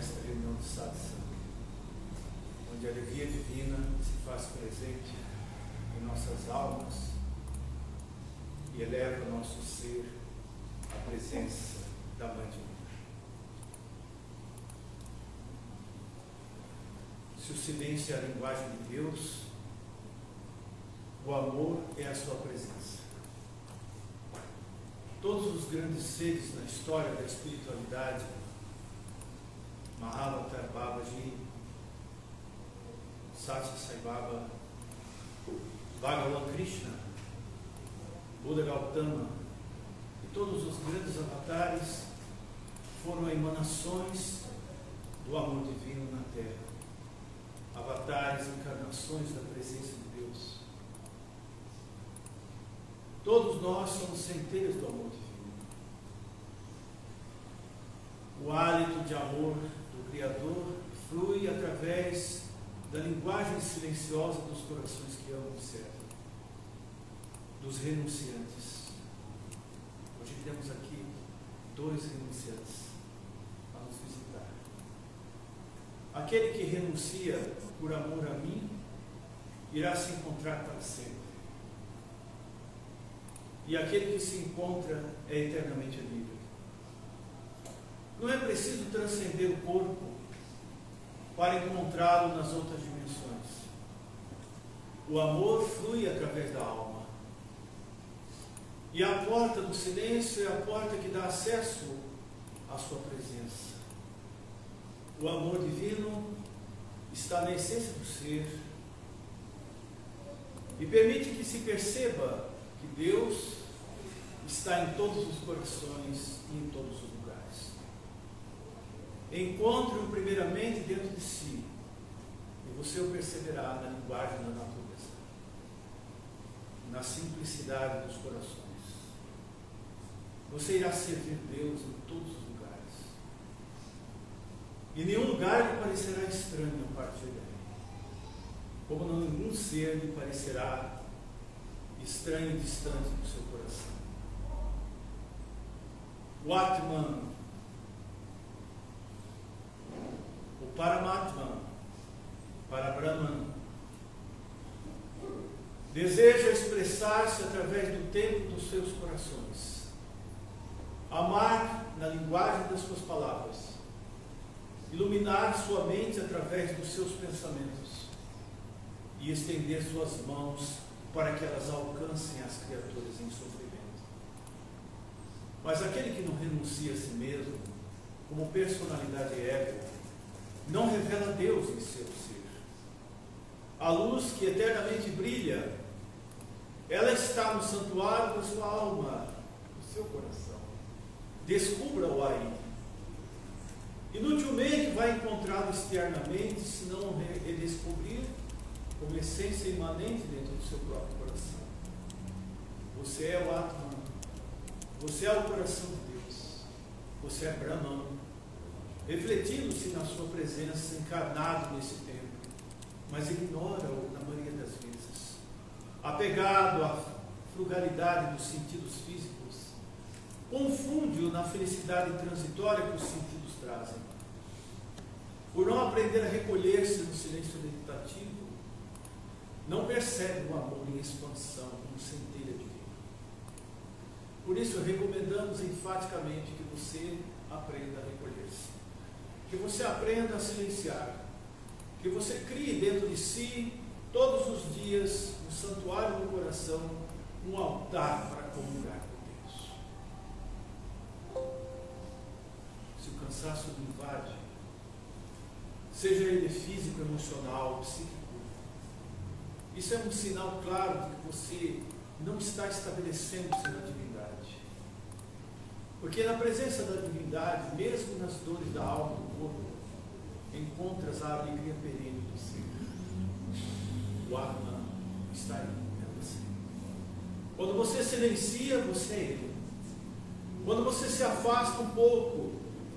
esta reunião de satisfação, onde a alegria divina se faz presente em nossas almas e eleva nosso ser à presença da Mãe Divina. Se o silêncio é a linguagem de Deus, o amor é a sua presença. Todos os grandes seres na história da espiritualidade, Mahavata Babaji, Satya Sai Baba, Bhagavan Krishna, Buda Gautama e todos os grandes avatares foram emanações do amor divino na Terra. Avatares, encarnações da presença de Deus. Todos nós somos centelhas do amor divino. O hálito de amor Criador flui através da linguagem silenciosa dos corações que amam e servem, dos renunciantes. Hoje temos aqui dois renunciantes a nos visitar. Aquele que renuncia por amor a mim irá se encontrar para sempre. E aquele que se encontra é eternamente livre. Não é preciso transcender o corpo para encontrá-lo nas outras dimensões. O amor flui através da alma. E a porta do silêncio é a porta que dá acesso à sua presença. O amor divino está na essência do ser e permite que se perceba que Deus está em todos os corações e em todos os. Encontre-o primeiramente dentro de si e você o perceberá na linguagem da natureza, na simplicidade dos corações. Você irá servir Deus em todos os lugares. E nenhum lugar lhe parecerá estranho a partir daí. Como nenhum ser lhe parecerá estranho e distante do seu coração. O Atman, o Paramatman, para Brahman, deseja expressar-se através do tempo dos seus corações, amar na linguagem das suas palavras, iluminar sua mente através dos seus pensamentos. E estender suas mãos para que elas alcancem as criaturas em sofrimento. Mas aquele que não renuncia a si mesmo, como personalidade ego, Deus em seu ser. A luz que eternamente brilha, ela está no santuário da sua alma, no seu coração. Descubra-o aí. Inutilmente vai encontrá-lo externamente, se não redescobrir como essência imanente dentro do seu próprio coração. Você é o Atman. Você é o coração de Deus. Você é Brahman. Refletindo-se na sua presença, encarnado nesse tempo. Mas ignora-o na maioria das vezes. Apegado à frugalidade dos sentidos físicos. Confunde-o na felicidade transitória que os sentidos trazem. Por não aprender a recolher-se no silêncio meditativo, não percebe o amor em expansão, como centelha divina. Por isso, recomendamos enfaticamente que você aprenda a recolher-se, que você aprenda a silenciar, que você crie dentro de si, todos os dias, no santuário do coração, um altar para comungar com Deus. Se o cansaço me invade, seja ele físico, emocional, psíquico, isso é um sinal claro de que você não está estabelecendo-se na divindade. Porque na presença da divindade, mesmo nas dores da alma corpo, encontras a alegria perene do ser. O Atman está aí, é você. Quando você silencia, você é ele. Quando você se afasta um pouco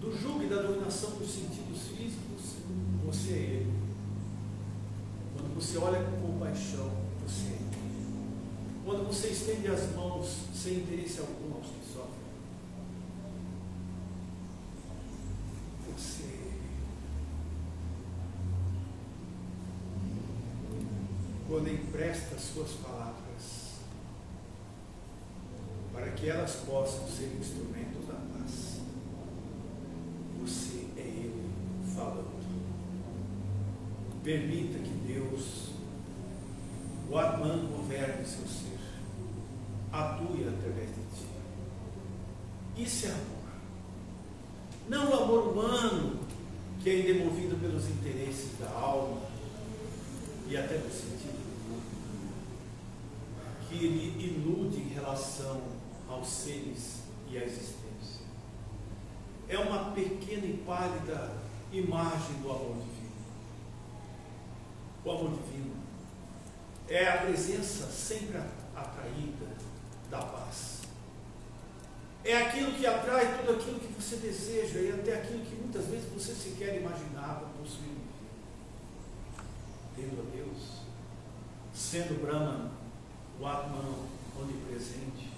do jugo e da dominação dos sentidos físicos, você é ele. Quando você olha com compaixão, você é ele. Quando você estende as mãos sem interesse algum aos que sofrem, você é ele. Quando empresta suas palavras, para que elas possam ser instrumentos da paz. Você é Ele falando. Permita que Deus, o Atman, governe seu ser, atue através de ti. Isso é amor. Não o amor humano, que é indemovido pelos interesses da alma e até do sentido que ele ilude em relação aos seres e à existência. É uma pequena e pálida imagem do amor divino. O amor divino é a presença sempre atraída da paz. É aquilo que atrai tudo aquilo que você deseja e até aquilo que muitas vezes você sequer imaginava possuir. Tendo a Deus, sendo Brahman, o Atman onipresente,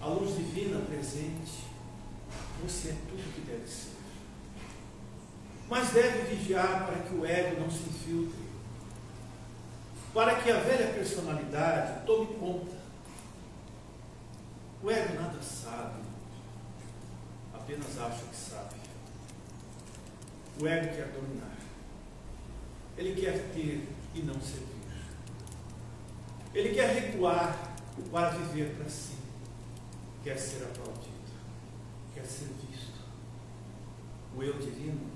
a luz divina presente, você é tudo que deve ser. Mas deve vigiar para que o ego não se infiltre para que a velha personalidade tome conta. O ego nada sabe, apenas acha que sabe. O ego quer dominar. Ele quer ter e não servir. Ele quer recuar para viver para si. Quer ser aplaudido. Quer ser visto. O eu divino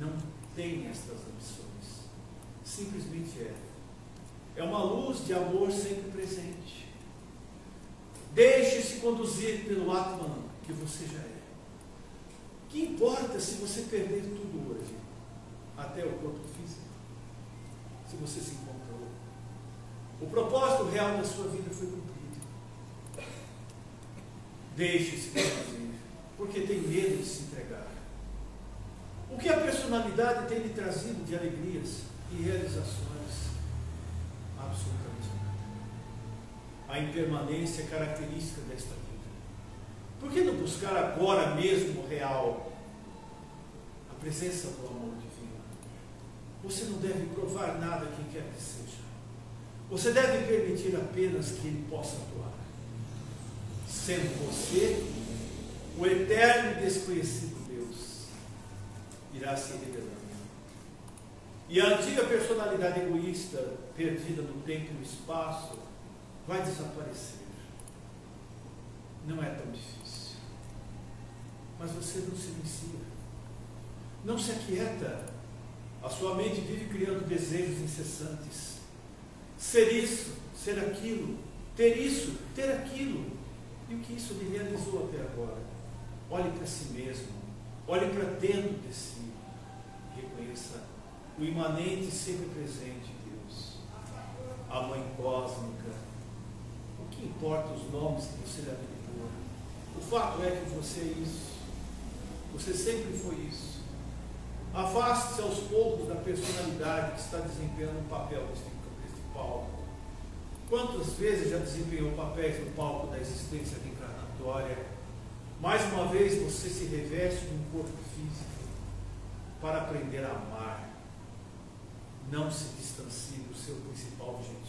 não tem estas ambições. Simplesmente é é uma luz de amor sempre presente. Deixe-se conduzir pelo Atman que você já é. Que importa se você perder tudo hoje, até o corpo físico, se você se encontrou. O propósito real da sua vida foi cumprido. Deixe-se conduzir, porque tem medo de se entregar. O que a personalidade tem lhe trazido de alegrias e realizações? absolutamente nada. A impermanência é característica desta vida. Por que não buscar agora mesmo o real? A presença do amor divino. Você não deve provar nada a quem quer que seja. Você deve permitir apenas que ele possa atuar. Sendo você o eterno e desconhecido Deus, irá se revelando. E a antiga personalidade egoísta, perdida no tempo e no espaço, vai desaparecer. Não é tão difícil. Mas você não se inicia. Não se aquieta. A sua mente vive criando desejos incessantes. Ser isso, ser aquilo, ter isso, ter aquilo. E o que isso lhe realizou até agora? Olhe para si mesmo. Olhe para dentro de si. Reconheça o imanente sempre presente, Deus, a mãe cósmica. O que importa os nomes que você deve pôr? O fato é que você é isso. Você sempre foi isso. Afaste-se aos poucos da personalidade que está desempenhando o papel deste, deste palco. Quantas vezes já desempenhou papéis no palco da existência reencarnatória? Mais uma vez você se reveste de um corpo físico para aprender a amar não se distancie do seu principal objetivo.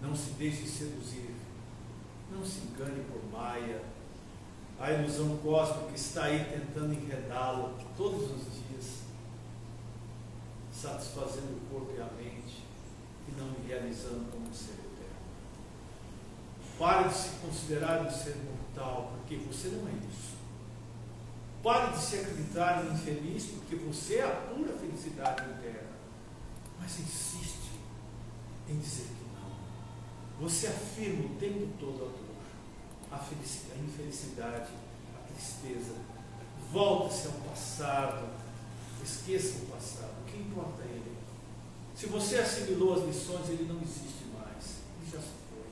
Não se deixe seduzir. Não se engane por Maia. A ilusão cósmica está aí tentando enredá-lo todos os dias, satisfazendo o corpo e a mente e não me realizando como um ser eterno. Pare de se considerar um ser mortal, porque você não é isso. Pare de se acreditar no infeliz, porque você é a pura felicidade interna mas insiste em dizer que não. Você afirma o tempo todo a dor, a, a infelicidade, a tristeza. Volta-se ao passado, esqueça o passado. O que importa é? Se você assimilou as lições, ele não existe mais. Ele já se foi.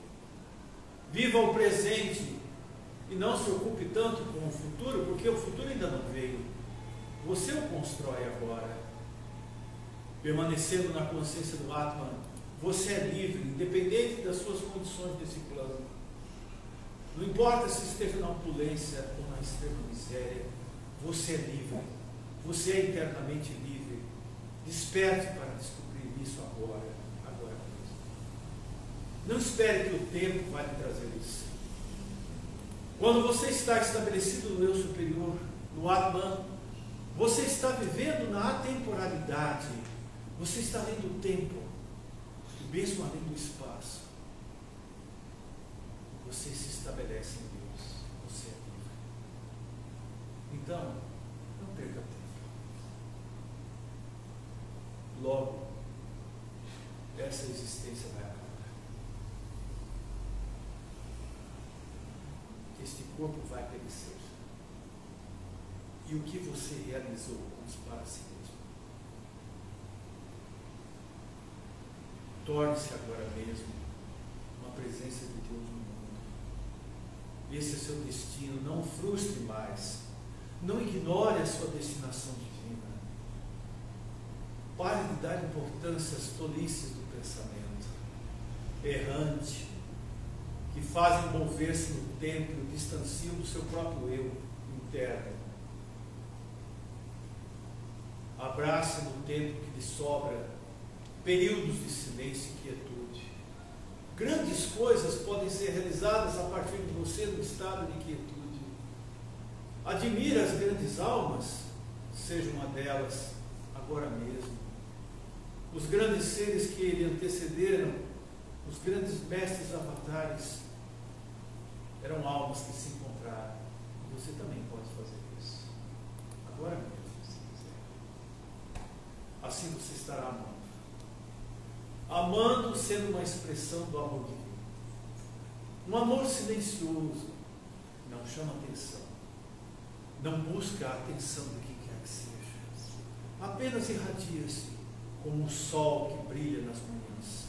Viva o presente e não se ocupe tanto com o futuro, porque o futuro ainda não veio. Você o constrói agora permanecendo na consciência do Atman, você é livre, independente das suas condições desse plano. Não importa se esteja na opulência ou na extrema miséria, você é livre. Você é internamente livre. Desperte para descobrir isso agora, agora Não espere que o tempo vai lhe trazer isso. Quando você está estabelecido no eu superior, no Atman, você está vivendo na atemporalidade. Você está além do tempo, mesmo além do espaço. Você se estabelece em Deus. Você é livre. Então, não perca tempo. Logo, essa existência vai acabar. Este corpo vai perecer. E o que você realizou para si mesmo? Torne-se agora mesmo uma presença de Deus no mundo. Esse é seu destino. Não frustre mais. Não ignore a sua destinação divina. Pare de dar importância às tolices do pensamento errante, que fazem mover-se no tempo e o do seu próprio eu interno. Abrace no tempo que lhe sobra períodos de silêncio e quietude. Grandes coisas podem ser realizadas a partir de você no estado de quietude. Admire as grandes almas, seja uma delas agora mesmo os grandes seres que lhe antecederam, os grandes mestres avatares, eram almas que se encontraram. Você também pode fazer isso. Agora mesmo, se quiser. Assim você estará amando. Amando sendo uma expressão do amor divino. Um amor silencioso. Não chama atenção. Não busca a atenção de quem quer que seja. Apenas irradia-se como o sol que brilha nas manhãs.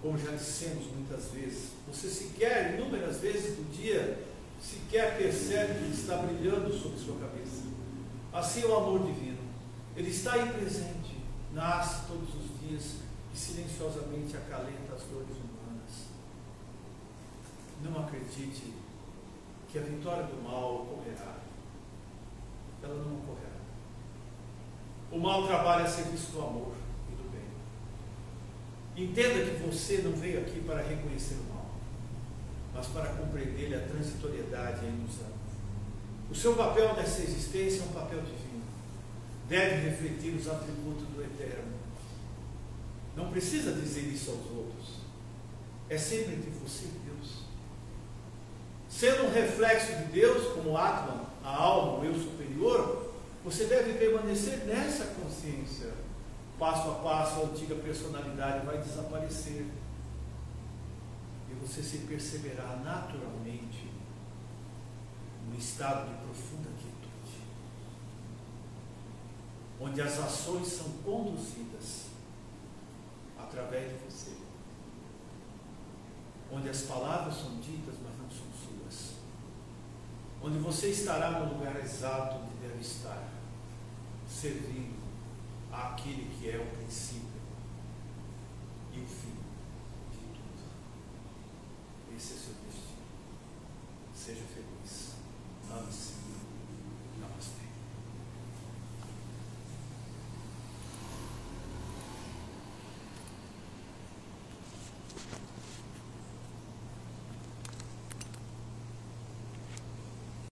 Como já dissemos muitas vezes, você sequer, inúmeras vezes do dia, sequer percebe que está brilhando sobre sua cabeça. Assim é o amor divino. Ele está aí presente, nasce todos os dias e silenciosamente acalenta as dores humanas. Não acredite que a vitória do mal ocorrerá. Ela não ocorrerá. O mal trabalha a serviço do amor e do bem. Entenda que você não veio aqui para reconhecer o mal, mas para compreender a transitoriedade e a ilusão. O seu papel nessa existência é um papel divino. Deve refletir os atributos do eterno. Não precisa dizer isso aos outros. É sempre entre você e Deus. Sendo um reflexo de Deus, como Atman, a alma, o eu superior, você deve permanecer nessa consciência. Passo a passo, a antiga personalidade vai desaparecer. E você se perceberá naturalmente num estado de profunda quietude, onde as ações são conduzidas através de você, onde as palavras são ditas, mas não são suas, onde você estará no lugar exato deve estar servindo àquele que é o princípio e o fim de tudo. Esse é seu destino. Seja feliz. Ame-se. Namastê.